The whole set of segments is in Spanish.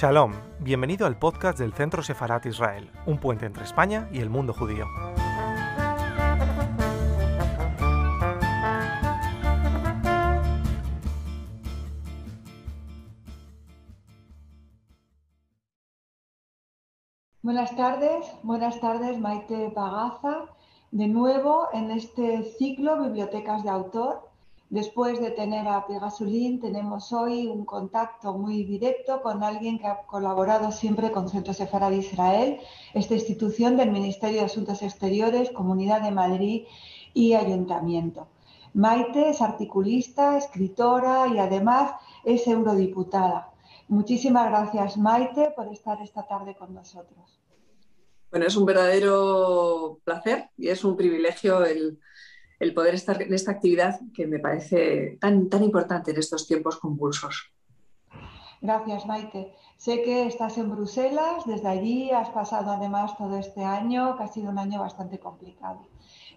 Shalom, bienvenido al podcast del Centro Sefarat Israel, un puente entre España y el mundo judío. Buenas tardes, buenas tardes Maite Pagaza, de nuevo en este ciclo Bibliotecas de Autor Después de tener a Pegasulín, tenemos hoy un contacto muy directo con alguien que ha colaborado siempre con Centro Sefarad Israel, esta institución del Ministerio de Asuntos Exteriores, Comunidad de Madrid y Ayuntamiento. Maite es articulista, escritora y además es eurodiputada. Muchísimas gracias, Maite, por estar esta tarde con nosotros. Bueno, es un verdadero placer y es un privilegio el el poder estar en esta actividad que me parece tan, tan importante en estos tiempos convulsos. Gracias, Maite. Sé que estás en Bruselas, desde allí has pasado además todo este año, que ha sido un año bastante complicado.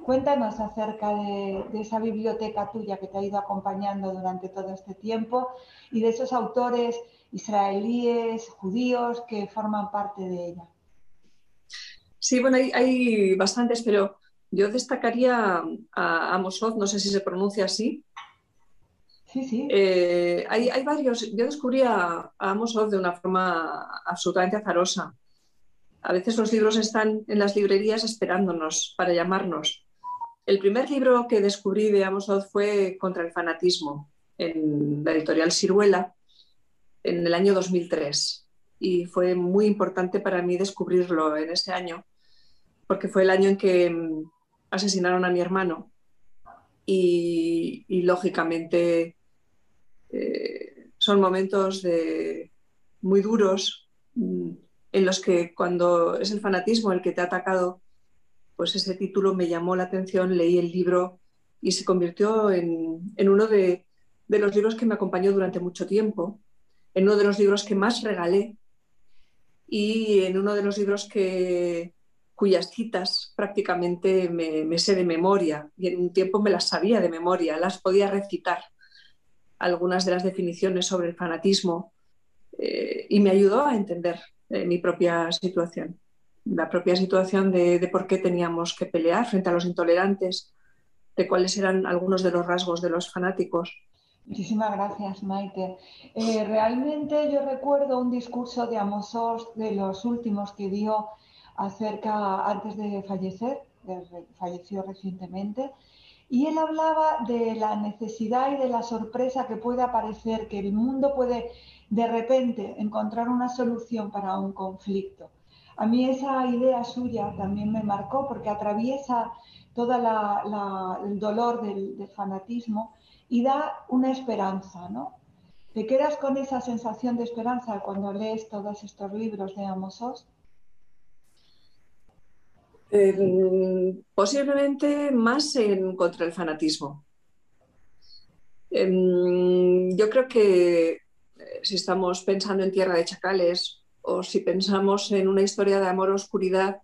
Cuéntanos acerca de, de, esa biblioteca tuya que te ha ido acompañando durante todo este tiempo y de esos autores israelíes, judíos que forman parte de ella. Sí, bueno, hay, hay bastantes, pero yo destacaría a Amos Oz, no sé si se pronuncia así. Sí, sí. Eh, hay, varios. Yo descubrí a, Amos Oz de una forma absolutamente azarosa. A veces los libros están en las librerías esperándonos para llamarnos. El primer libro que descubrí de Amos Oz fue Contra el fanatismo, en la editorial Siruela, en el año 2003. Y fue muy importante para mí descubrirlo en ese año, porque fue el año en que asesinaron a mi hermano. Y, lógicamente eh, son momentos de, muy duros mm, en los que cuando es el fanatismo el que te ha atacado, pues ese título me llamó la atención, leí el libro y se convirtió en, uno de, de los libros que me acompañó durante mucho tiempo, en uno de los libros que más regalé y en uno de los libros que, cuyas citas prácticamente me, sé de memoria y en un tiempo me las sabía de memoria, las podía recitar, algunas de las definiciones sobre el fanatismo eh, y me ayudó a entender eh, mi propia situación, la propia situación de, por qué teníamos que pelear frente a los intolerantes, de cuáles eran algunos de los rasgos de los fanáticos. Muchísimas gracias, Maite. Eh, realmente yo recuerdo un discurso de Amos de los últimos que dio acerca, antes de fallecer, falleció recientemente, y él hablaba de la necesidad y de la sorpresa que puede aparecer, que el mundo puede de repente encontrar una solución para un conflicto. A mí esa idea suya también me marcó porque atraviesa todo el dolor del, fanatismo y da una esperanza, ¿no? ¿Te quedas con esa sensación de esperanza cuando lees todos estos libros de Amos Oz? Posiblemente más en contra el fanatismo. Em, yo creo que eh, si estamos pensando en Tierra de Chacales o si pensamos en una historia de amor-oscuridad,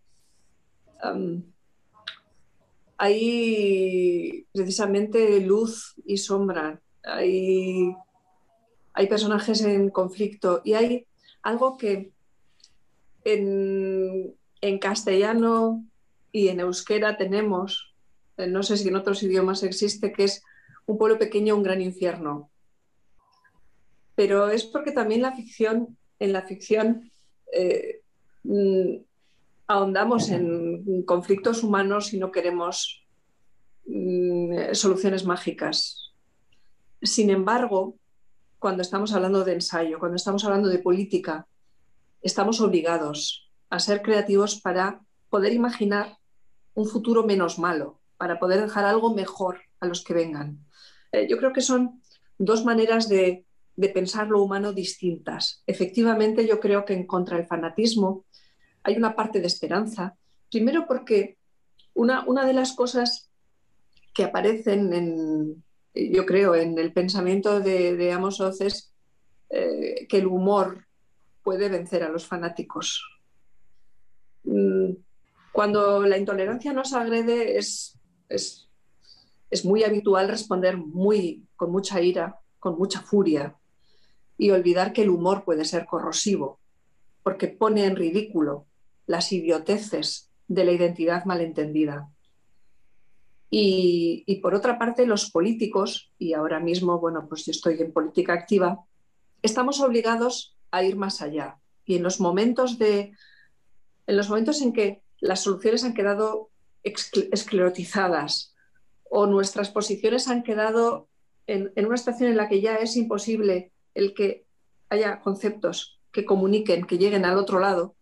hay precisamente luz y sombra, hay, hay personajes en conflicto y hay algo que en, en castellano y en euskera tenemos, eh, no sé si en otros idiomas existe, que es un pueblo pequeño, un gran infierno. Pero es porque también la ficción, en la ficción eh, mm, ahondamos en conflictos humanos y no queremos mm, soluciones mágicas. Sin embargo, cuando estamos hablando de ensayo, cuando estamos hablando de política, estamos obligados a ser creativos para poder imaginar un futuro menos malo, para poder dejar algo mejor a los que vengan. Eh, yo creo que son dos maneras de, pensar lo humano distintas. Efectivamente, yo creo que en contra del fanatismo hay una parte de esperanza. Primero porque una, una de las cosas que aparecen en, yo creo, en el pensamiento de, de Amos Oz es eh, que el humor puede vencer a los fanáticos. Mm, cuando la intolerancia nos agrede es, es, muy habitual responder muy, con mucha ira, con mucha furia y olvidar que el humor puede ser corrosivo porque pone en ridículo las idioteces de la identidad malentendida. Y, y, por otra parte, los políticos, y ahora mismo, bueno, pues yo estoy en política activa, estamos obligados a ir más allá. Y en los momentos de, en los momentos en que las soluciones han quedado esclerotizadas o nuestras posiciones han quedado en, una situación en la que ya es imposible el que haya conceptos que comuniquen, que lleguen al otro lado,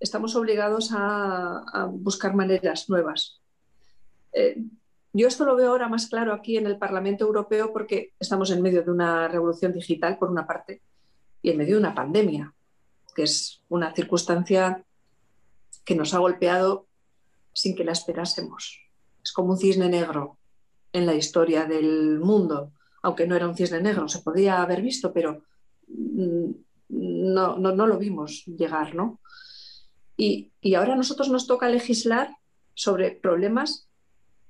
estamos obligados a, buscar maneras nuevas. Eh, yo esto lo veo ahora más claro aquí en el Parlamento Europeo porque estamos en medio de una revolución digital, por una parte, y en medio de una pandemia, que es una circunstancia que nos ha golpeado sin que la esperásemos. Es como un cisne negro en la historia del mundo, aunque no era un cisne negro, se podía haber visto, pero mm, no, no, lo vimos llegar, ¿no? Y, y ahora a nosotros nos toca legislar sobre problemas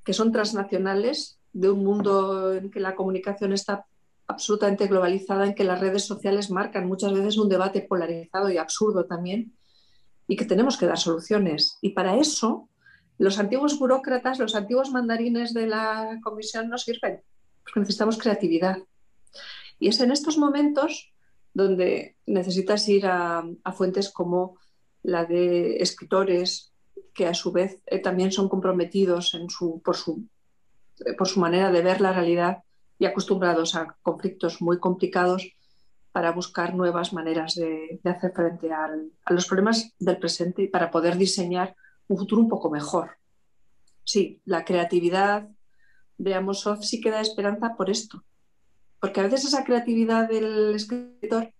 que son transnacionales de un mundo en que la comunicación está absolutamente globalizada, en que las redes sociales marcan muchas veces un debate polarizado y absurdo también, y que tenemos que dar soluciones. Y para eso los antiguos burócratas, los antiguos mandarines de la comisión no sirven, porque necesitamos creatividad. Y es en estos momentos donde necesitas ir a, fuentes como la de escritores, que a su vez eh, también son comprometidos en su, por, su, eh, por su manera de ver la realidad y acostumbrados a conflictos muy complicados para buscar nuevas maneras de, hacer frente a los problemas del presente y para poder diseñar un futuro un poco mejor. Sí, la creatividad de sí que da esperanza por esto, porque a veces esa creatividad del escritor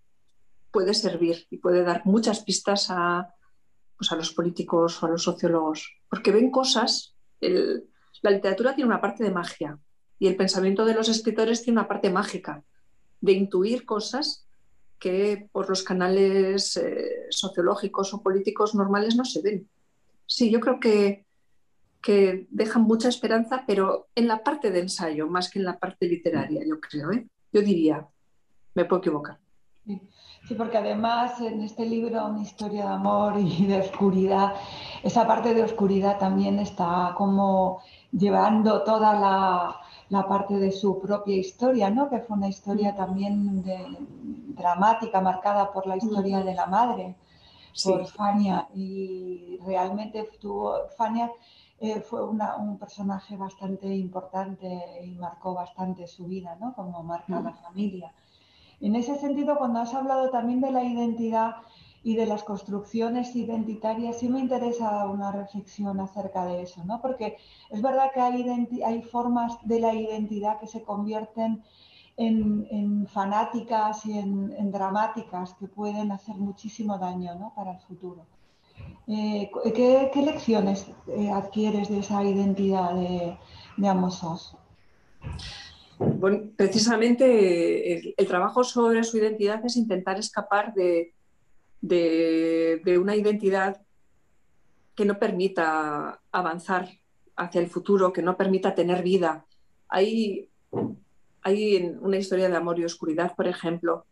puede servir y puede dar muchas pistas a, pues a los políticos o a los sociólogos, porque ven cosas, la literatura tiene una parte de magia y el pensamiento de los escritores tiene una parte mágica, de intuir cosas que por los canales eh, sociológicos o políticos normales no se ven. Sí, yo creo que, que dejan mucha esperanza, pero en la parte de ensayo, más que en la parte literaria, yo creo. ¿eh? Yo diría, me puedo equivocar. Sí, porque además en este libro, Una historia de amor y de oscuridad, esa parte de oscuridad también está como llevando toda la, la parte de su propia historia, ¿no? que fue una historia también dramática, marcada por la historia de la madre por Fania y realmente tuvo, Fania eh, fue un personaje bastante importante y marcó bastante su vida, ¿no? Como marca la familia. En ese sentido, cuando has hablado también de la identidad y de las construcciones identitarias, sí me interesa una reflexión acerca de eso, ¿no? Porque es verdad que hay, formas de la identidad que se convierten en, fanáticas y en, dramáticas que pueden hacer muchísimo daño para el futuro. Eh, ¿qué, lecciones eh, adquieres de esa identidad de, de Amosos? Bueno, precisamente el, trabajo sobre su identidad es intentar escapar de, de, una identidad que no permita avanzar hacia el futuro, que no permita tener vida. Hay hay en una historia de amor y oscuridad, por ejemplo,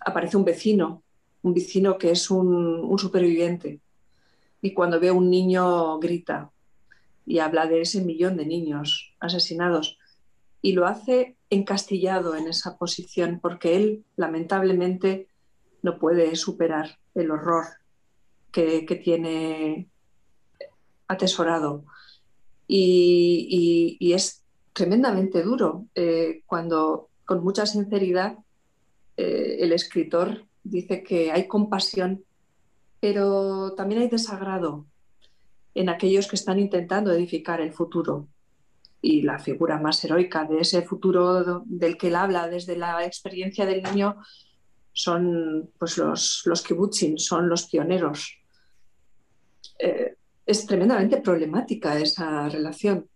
aparece un vecino, un vecino que es un, superviviente. Y cuando ve a un niño grita y habla de ese millón de niños asesinados. Y lo hace encastillado en esa posición porque él lamentablemente no puede superar el horror que, tiene atesorado. Y, es tremendamente duro eh, cuando con mucha sinceridad eh, el escritor dice que hay compasión, pero también hay desagrado en aquellos que están intentando edificar el futuro. Y la figura más heroica de ese futuro del que él habla desde la experiencia del niño son pues, los, los son los pioneros. Eh, es tremendamente problemática esa relación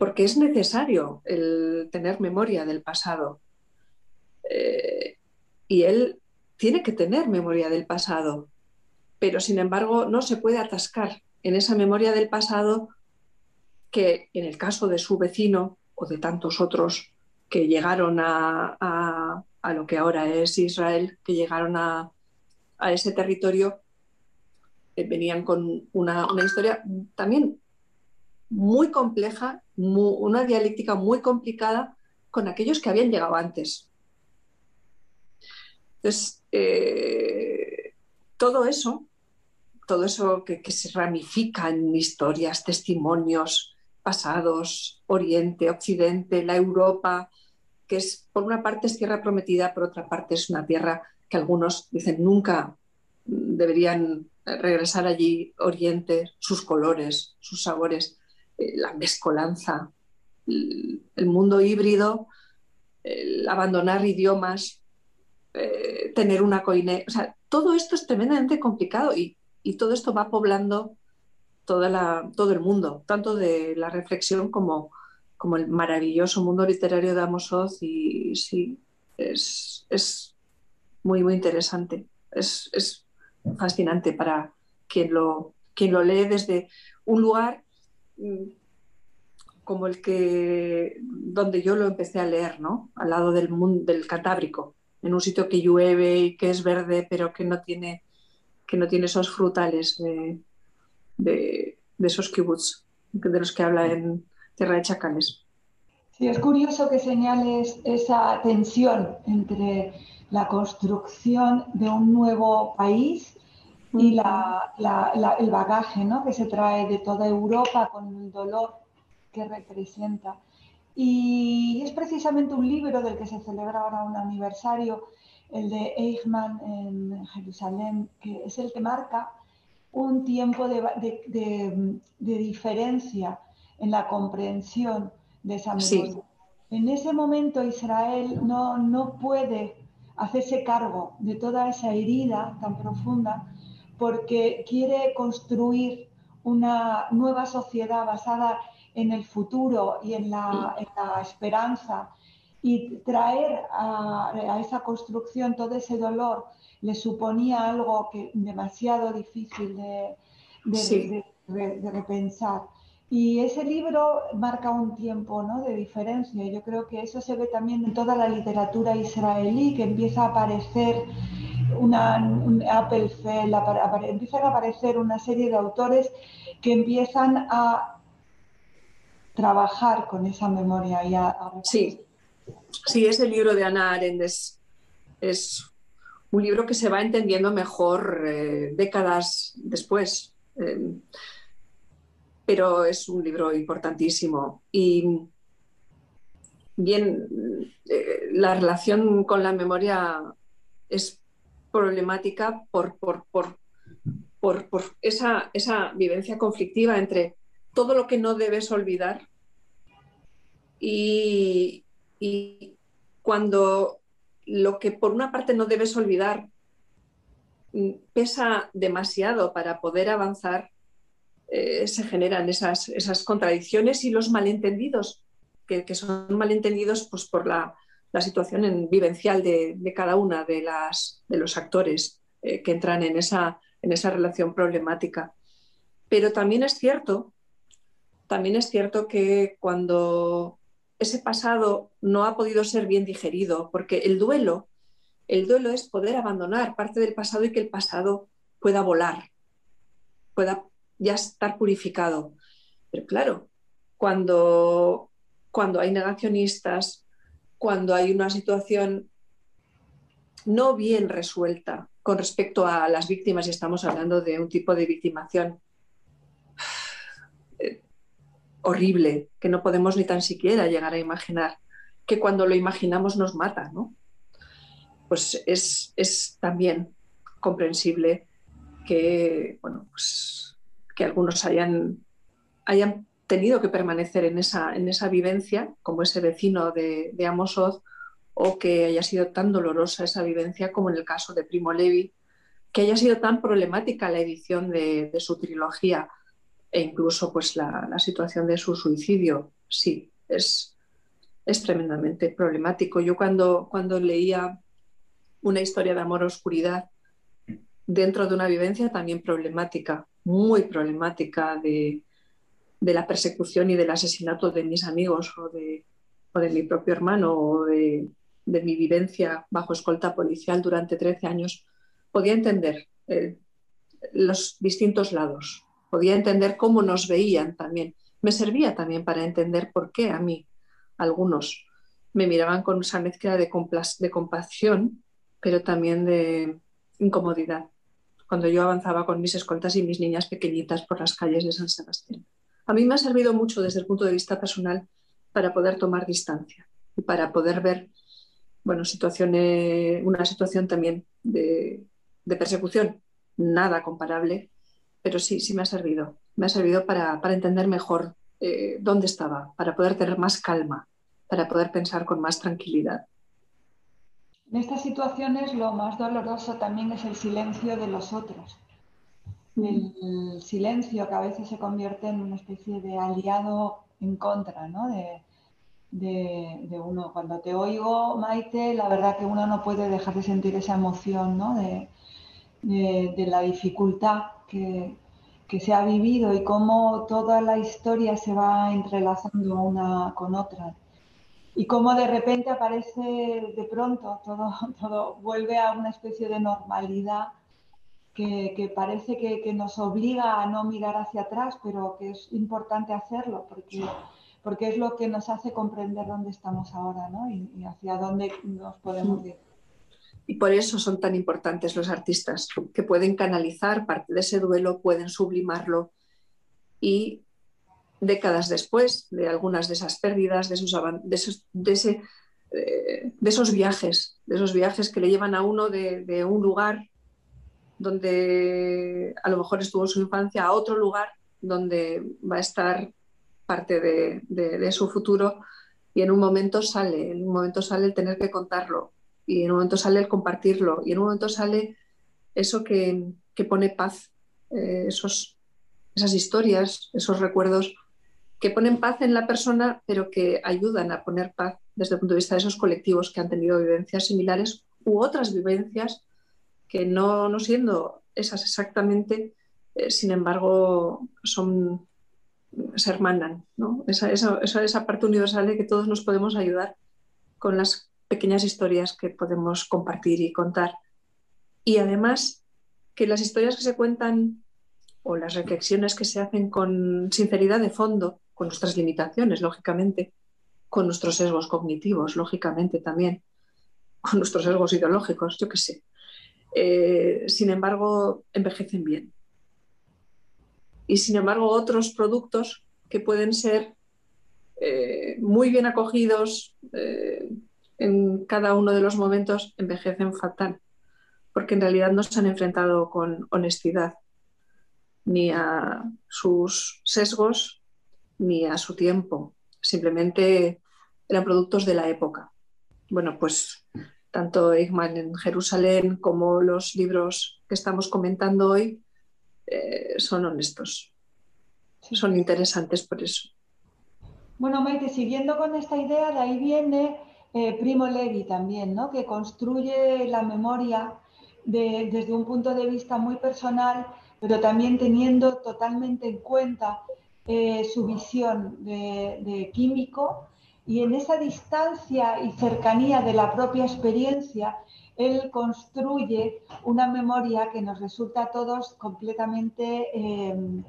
porque es necesario el tener memoria del pasado. Eh, y él tiene que tener memoria del pasado, pero sin embargo no se puede atascar en esa memoria del pasado que en el caso de su vecino o de tantos otros que llegaron a, lo que ahora es Israel, que llegaron a, a ese territorio eh, venían con una, historia también muy compleja, una dialéctica muy complicada con aquellos que habían llegado antes. Entonces, eh, todo eso, todo eso que, que, se ramifica en historias, testimonios pasados, Oriente, Occidente, la Europa, que es por una parte es tierra prometida, por otra parte es una tierra que algunos dicen nunca deberían regresar allí, Oriente, sus colores, sus sabores, eh, la mezcolanza, el, mundo híbrido, el abandonar idiomas, eh, tener una coine. O sea, todo esto es tremendamente complicado y, todo esto va poblando todo el mundo, tanto de la reflexión como, como el maravilloso mundo literario de Amos Oz y sí, es, es muy, muy interesante. Es, es, fascinante para quien lo, quien lo lee desde un lugar mm, como el que donde yo lo empecé a leer, ¿no? Al lado del mundo del Cantábrico, en un sitio que llueve y que es verde, pero que no tiene que no tiene esos frutales de, esos kibbutz de los que habla en Tierra de Chacales. Sí, es curioso que señales esa tensión entre la construcción de un nuevo país y el bagaje ¿no? que se trae de toda Europa con el dolor que representa. Y es precisamente un libro del que se celebra ahora un aniversario, el de Eichmann en Jerusalén, que es el que marca un tiempo de, diferencia en la comprensión de esa memoria. En ese momento Israel no, no puede hacerse cargo de toda esa herida tan profunda porque quiere construir una nueva sociedad basada en el futuro y en la, esperanza y traer a, esa construcción todo ese dolor le suponía algo que demasiado difícil de, de repensar. Y ese libro marca un tiempo ¿no? de diferencia. Yo creo que eso se ve también en toda la literatura israelí, que empieza a aparecer una, un Appelfeld, empiezan a aparecer una serie de autores que empiezan a trabajar con esa memoria. Y a, Sí. Sí, ese libro de Ana Arendt es, un libro que se va entendiendo mejor eh, décadas después. Eh, pero es un libro importantísimo. Y bien, eh, la relación con la memoria es problemática por, por, esa, esa, vivencia conflictiva entre todo lo que no debes olvidar y, y cuando lo que por una parte no debes olvidar mm, pesa demasiado para poder avanzar, eh, se generan esas, esas, contradicciones y los malentendidos, que, son malentendidos pues, por la, situación en, vivencial de, cada una de, las, de los actores eh, que entran en esa, en esa relación problemática. Pero también es cierto, también es cierto que cuando ese pasado no ha podido ser bien digerido, porque el duelo, el duelo es poder abandonar parte del pasado y que el pasado pueda volar, pueda ya estar purificado. Pero claro, cuando, cuando hay negacionistas, cuando hay una situación no bien resuelta con respecto a las víctimas, y estamos hablando de un tipo de victimación horrible, que no podemos ni tan siquiera llegar a imaginar, que cuando lo imaginamos nos mata, ¿no? Pues es, es también comprensible que, bueno, pues que algunos hayan, hayan tenido que permanecer en esa, en esa vivencia, como ese vecino de, de Amosoz, o que haya sido tan dolorosa esa vivencia como en el caso de Primo Levi, que haya sido tan problemática la edición de, su trilogía e incluso pues la, situación de su suicidio. Sí, es, es tremendamente problemático. Yo cuando, cuando leía una historia de amor-oscuridad dentro de una vivencia también problemática, muy problemática de, la persecución y del asesinato de mis amigos o de, de mi propio hermano o de, mi vivencia bajo escolta policial durante 13 años, podía entender eh, los distintos lados, podía entender cómo nos veían también. Me servía también para entender por qué a mí algunos me miraban con esa mezcla de, de compasión, pero también de incomodidad, cuando yo avanzaba con mis escoltas y mis niñas pequeñitas por las calles de San Sebastián. A mí me ha servido mucho desde el punto de vista personal para poder tomar distancia y para poder ver bueno, situaciones, una situación también de, persecución, nada comparable, pero sí, sí me ha servido. Me ha servido para, entender mejor eh, dónde estaba, para poder tener más calma, para poder pensar con más tranquilidad. En estas situaciones lo más doloroso también es el silencio de los otros. El silencio que a veces se convierte en una especie de aliado en contra ¿no? de, de, uno. Cuando te oigo, Maite, la verdad que uno no puede dejar de sentir esa emoción ¿no? de, de, la dificultad que, que, se ha vivido y cómo toda la historia se va entrelazando una con otra. Y cómo de repente aparece de pronto, todo, todo vuelve a una especie de normalidad que, que parece que, que, nos obliga a no mirar hacia atrás, pero que es importante hacerlo porque porque es lo que nos hace comprender dónde estamos ahora ¿no? y, hacia dónde nos podemos ir. Y por eso son tan importantes los artistas, que pueden canalizar parte de ese duelo, pueden sublimarlo. Y décadas después de algunas de esas pérdidas, de esos, de de eh, de esos viajes, de esos viajes que le llevan a uno de, de un lugar donde a lo mejor estuvo su infancia a otro lugar donde va a estar parte de, su futuro. Y en un momento sale, en un momento sale el tener que contarlo y en un momento sale el compartirlo y en un momento sale eso que, pone paz, eh, esos, esas historias, esos recuerdos que ponen paz en la persona pero que ayudan a poner paz desde el punto de vista de esos colectivos que han tenido vivencias similares u otras vivencias que no, no siendo esas exactamente, eh, sin embargo, son se hermanan, ¿no? Esa, esa, parte universal de que todos nos podemos ayudar con las pequeñas historias que podemos compartir y contar. Y además que las historias que se cuentan o las reflexiones que se hacen con sinceridad de fondo, con nuestras limitaciones, lógicamente, con nuestros sesgos cognitivos, lógicamente también, con nuestros sesgos ideológicos, yo qué sé. Eh, sin embargo, envejecen bien y sin embargo otros productos que pueden ser eh, muy bien acogidos eh, en cada uno de los momentos envejecen fatal, porque en realidad no se han enfrentado con honestidad ni a sus sesgos ni a su tiempo, simplemente eran productos de la época. Bueno, pues tanto Eichmann en Jerusalén como los libros que estamos comentando hoy eh, son honestos. Son interesantes por eso. Bueno, Maite, siguiendo con esta idea, de ahí viene eh, Primo Levi también, ¿no? que construye la memoria desde un punto de vista muy personal, pero también teniendo totalmente en cuenta eh, su visión de, químico y en esa distancia y cercanía de la propia experiencia él construye una memoria que nos resulta a todos completamente eh,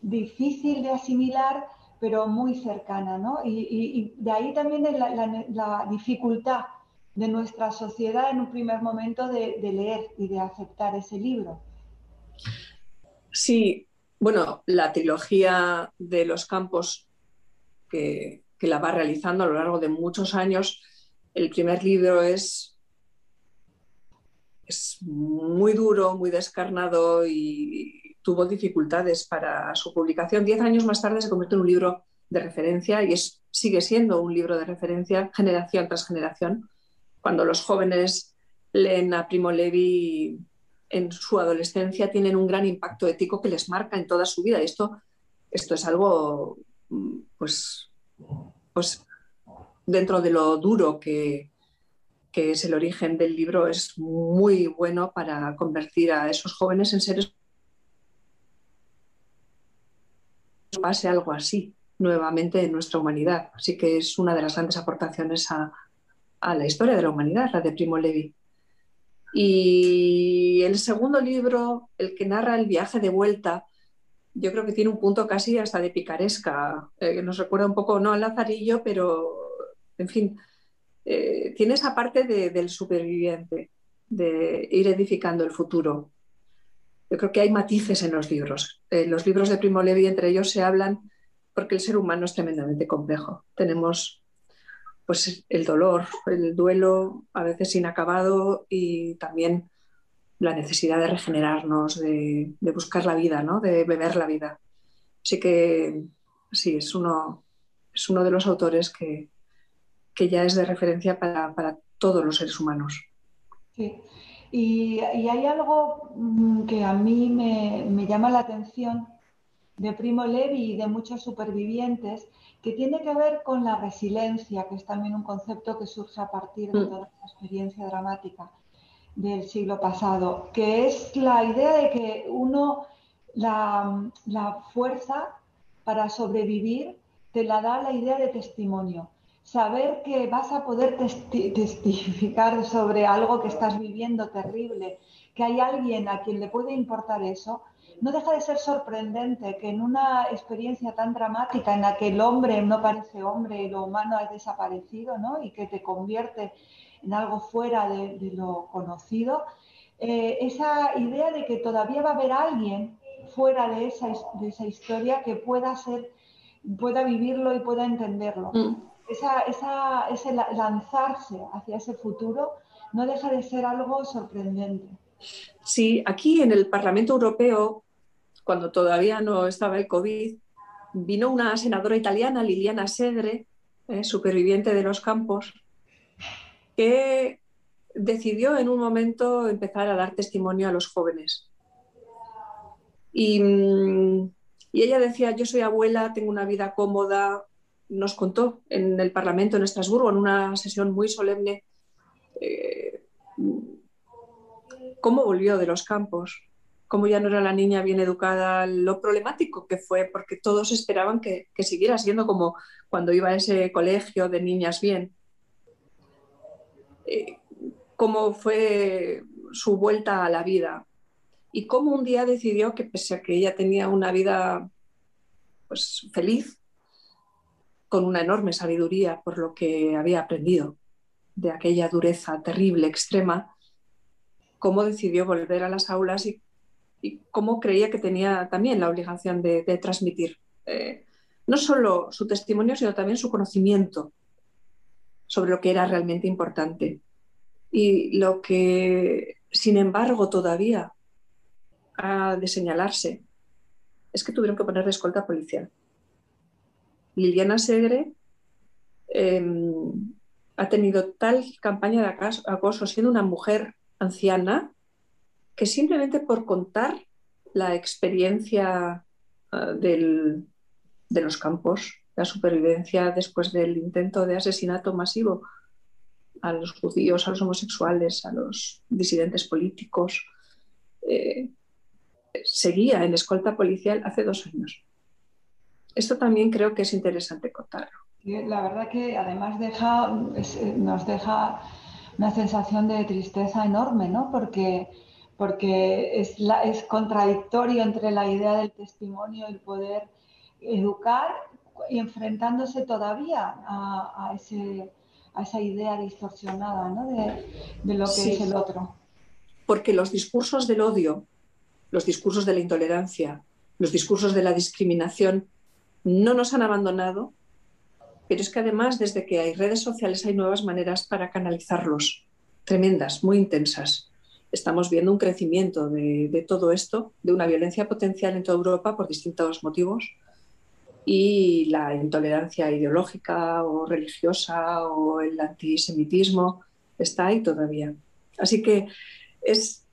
difícil de asimilar, pero muy cercana. ¿no? Y, de ahí también la, dificultad de nuestra sociedad en un primer momento de, leer y de aceptar ese libro. Sí, bueno, la trilogía de los campos que, la va realizando a lo largo de muchos años, el primer libro es muy duro, muy descarnado y tuvo dificultades para su publicación. Diez años más tarde se convirtió en un libro de referencia y es, sigue siendo un libro de referencia generación tras generación. Cuando los jóvenes leen a Primo Levi en su adolescencia tienen un gran impacto ético que les marca en toda su vida. Y esto, esto es algo, pues, pues dentro de lo duro que, que es el origen del libro, es muy bueno para convertir a esos jóvenes en seres pase algo así nuevamente en nuestra humanidad. Así que es una de las grandes aportaciones a, la historia de la humanidad, la de Primo Levi. Y el segundo libro, el que narra el viaje de vuelta, yo creo que tiene un punto casi hasta de picaresca, eh, nos recuerda un poco, no al Lazarillo, pero, en fin, eh, tiene esa parte del superviviente, de ir edificando el futuro. Yo creo que hay matices en los libros. En los libros de Primo Levi, entre ellos, se hablan porque el ser humano es tremendamente complejo. Tenemos pues el dolor, el duelo a veces inacabado y también la necesidad de regenerarnos, de, buscar la vida, ¿no? de beber la vida. Así que sí, es uno, es uno de los autores que, que ya es de referencia para, para todos los seres humanos. Sí, y, hay algo mm, que a mí me, me, llama la atención de Primo Levi y de muchos supervivientes, que tiene que ver con la resiliencia, que es también un concepto que surge a partir de mm. toda la experiencia dramática del siglo pasado, que es la idea de que uno, la, la fuerza para sobrevivir, te la da la idea de testimonio saber que vas a poder testificar sobre algo que estás viviendo terrible, que hay alguien a quien le puede importar eso, no deja de ser sorprendente que en una experiencia tan dramática en la que el hombre no parece hombre y lo humano ha desaparecido, ¿no? Y que te convierte en algo fuera de, lo conocido, eh, esa idea de que todavía va a haber alguien fuera de esa, de esa historia que pueda ser, pueda vivirlo y pueda entenderlo. Mm esa, ese lanzarse hacia ese futuro no deja de ser algo sorprendente. Sí, aquí en el Parlamento Europeo, cuando todavía no estaba el COVID, vino una senadora italiana, Liliana Segre, eh, superviviente de los campos, que decidió en un momento empezar a dar testimonio a los jóvenes. Y, mm, y ella decía, yo soy abuela, tengo una vida cómoda, nos contó en el Parlamento en Estrasburgo, en una sesión muy solemne, eh, cómo volvió de los campos, cómo ya no era la niña bien educada, lo problemático que fue, porque todos esperaban que, siguiera siendo como cuando iba a ese colegio de niñas bien. Eh, cómo fue su vuelta a la vida y cómo un día decidió que pese a que ella tenía una vida pues feliz, con una enorme sabiduría por lo que había aprendido de aquella dureza terrible, extrema, cómo decidió volver a las aulas y, cómo creía que tenía también la obligación de, transmitir eh, no solo su testimonio, sino también su conocimiento sobre lo que era realmente importante. Y lo que, sin embargo, todavía ha de señalarse es que tuvieron que poner escolta policial. Liliana Segre em, ha tenido tal campaña de acoso siendo una mujer anciana que simplemente por contar la experiencia ah, de los campos, la supervivencia después del intento de asesinato masivo a los judíos, a los homosexuales, a los disidentes políticos, eh, seguía en escolta policial hace dos años. Esto también creo que es interesante contarlo. La verdad que además deja, eh, nos deja una sensación de tristeza enorme, ¿no? Porque, porque es, es contradictorio entre la idea del testimonio y el poder educar y enfrentándose todavía a, ese, a esa idea distorsionada ¿no? de, de, lo que es el otro. Porque los discursos del odio, los discursos de la intolerancia, los discursos de la discriminación no nos han abandonado, pero es que además desde que hay redes sociales hay nuevas maneras para canalizarlos, tremendas, muy intensas. Estamos viendo un crecimiento de, todo esto, de una violencia potencial en toda Europa por distintos motivos y la intolerancia ideológica o religiosa o el antisemitismo está ahí todavía. Así que es,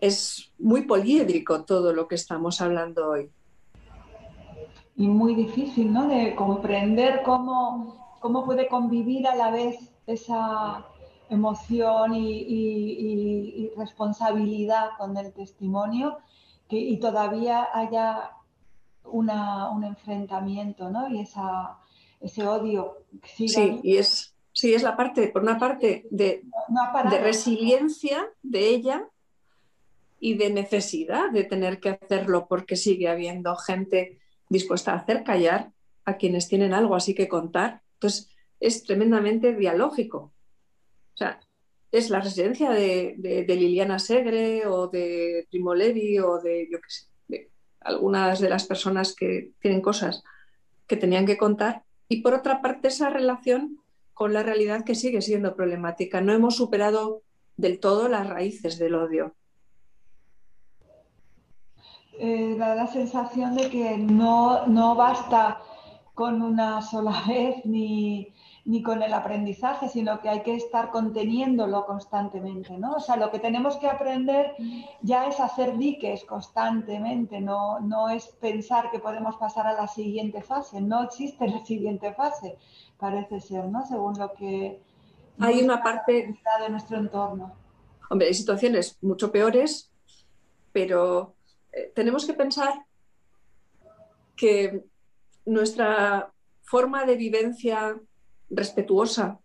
es muy poliédrico todo lo que estamos hablando hoy y muy difícil, ¿no? De comprender cómo, cómo puede convivir a la vez esa emoción y, responsabilidad con el testimonio que, y todavía haya una, un enfrentamiento, ¿no? Y esa, ese odio. sí, y es, Sí, es la parte, por una parte, de, de resiliencia de ella y de necesidad de tener que hacerlo porque sigue habiendo gente dispuesta a hacer callar a quienes tienen algo así que contar. Entonces, es tremendamente dialógico. O sea, es la residencia de, Liliana Segre o de Primo Levi o de, yo qué sé, de algunas de las personas que tienen cosas que tenían que contar. Y por otra parte, esa relación con la realidad que sigue siendo problemática. No hemos superado del todo las raíces del odio. Eh, da la sensación de que no, no basta con una sola vez ni, ni, con el aprendizaje, sino que hay que estar conteniéndolo constantemente, ¿no? O sea, lo que tenemos que aprender ya es hacer diques constantemente, no, no es pensar que podemos pasar a la siguiente fase, no existe la siguiente fase, parece ser, ¿no? Según lo que... Hay una parte de nuestro entorno. Hombre, hay situaciones mucho peores, pero eh, tenemos que pensar que nuestra forma de vivencia respetuosa,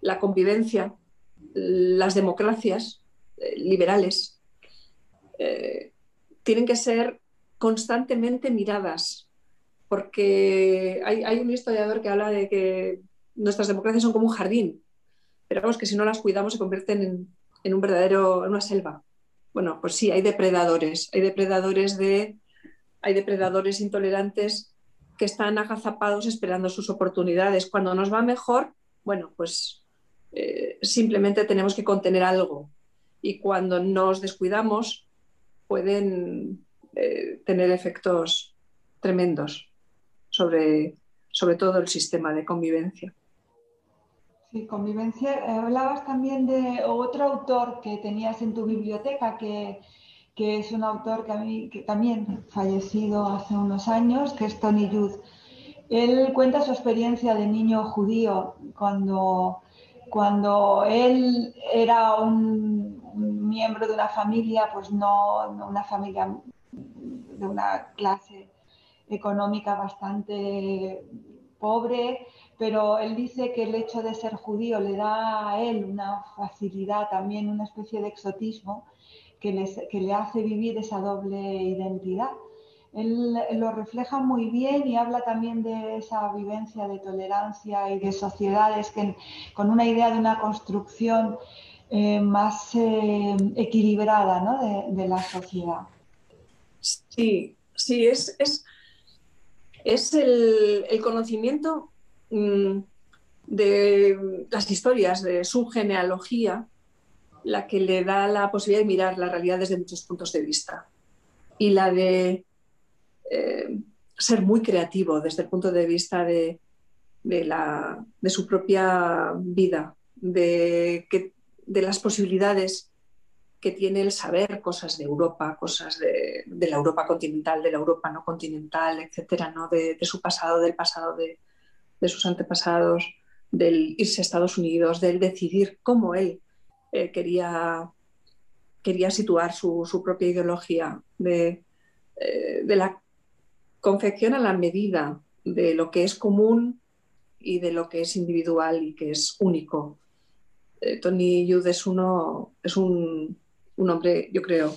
la convivencia, las democracias eh, liberales, eh, tienen que ser constantemente miradas porque hay, un historiador que habla de que nuestras democracias son como un jardín, pero vamos que si no las cuidamos se convierten en, un verdadero, en una selva. Bueno, pues sí, hay depredadores, hay depredadores de, hay depredadores intolerantes que están agazapados esperando sus oportunidades. Cuando nos va mejor, bueno, pues eh, simplemente tenemos que contener algo. Y cuando nos descuidamos, pueden eh, tener efectos tremendos sobre, sobre todo el sistema de convivencia. Sí, convivencia. Hablabas también de otro autor que tenías en tu biblioteca, que, es un autor que, a mí, que también fallecido hace unos años, que es Tony Youth. Él cuenta su experiencia de niño judío cuando, cuando él era un, miembro de una familia, pues no una familia de una clase económica bastante pobre, pero él dice que el hecho de ser judío le da a él una facilidad, también una especie de exotismo que, le hace vivir esa doble identidad. Él lo refleja muy bien y habla también de esa vivencia de tolerancia y de sociedades que, con una idea de una construcción eh, más eh, equilibrada de, la sociedad. Sí, sí, es, es, es el, conocimiento de las historias, de su genealogía, la que le da la posibilidad de mirar la realidad desde muchos puntos de vista. Y la de eh, ser muy creativo desde el punto de vista de, la, de su propia vida, de, que, de las posibilidades que tiene el saber cosas de Europa, cosas de, la Europa continental, de la Europa no continental, etcétera, ¿no? de, su pasado, del pasado de, sus antepasados, del irse a Estados Unidos, del decidir cómo él eh, quería, quería situar su, propia ideología, eh, de, la confección a la medida de lo que es común y de lo que es individual y que es único. Eh, Tony Jude es, uno, es un un hombre, yo creo,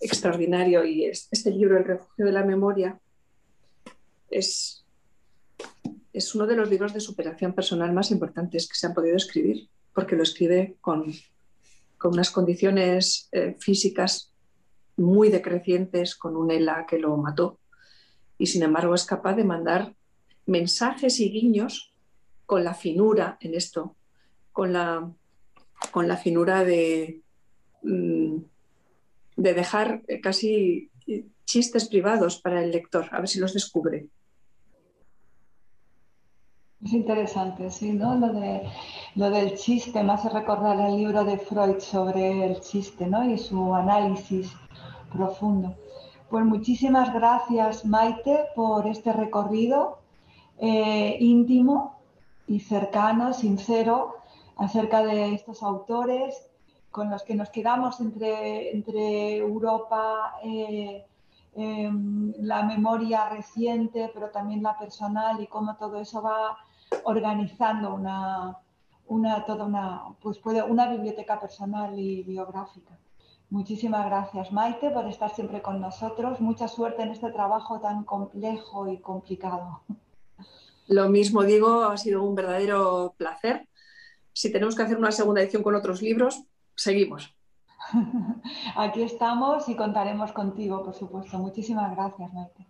extraordinario y este libro, El refugio de la memoria, es, es uno de los libros de superación personal más importantes que se han podido escribir, porque lo escribe con, unas condiciones eh, físicas muy decrecientes, con un ELA que lo mató, y sin embargo es capaz de mandar mensajes y guiños con la finura en esto, con la, con la finura de, Mm, de dejar eh, casi chistes privados para el lector, a ver si los descubre. Es interesante, sí, ¿no? Lo, de, lo del chiste me hace recordar el libro de Freud sobre el chiste, ¿no? Y su análisis profundo. Pues muchísimas gracias, Maite, por este recorrido eh, íntimo y cercano, sincero, acerca de estos autores con los que nos quedamos entre, entre Europa, eh, em, la memoria reciente, pero también la personal y cómo todo eso va organizando una, una, toda una, pues puede, una biblioteca personal y biográfica. Muchísimas gracias, Maite, por estar siempre con nosotros. Mucha suerte en este trabajo tan complejo y complicado. Lo mismo digo, ha sido un verdadero placer. Si tenemos que hacer una segunda edición con otros libros, seguimos. Aquí estamos y contaremos contigo, por supuesto. Muchísimas gracias, Maite.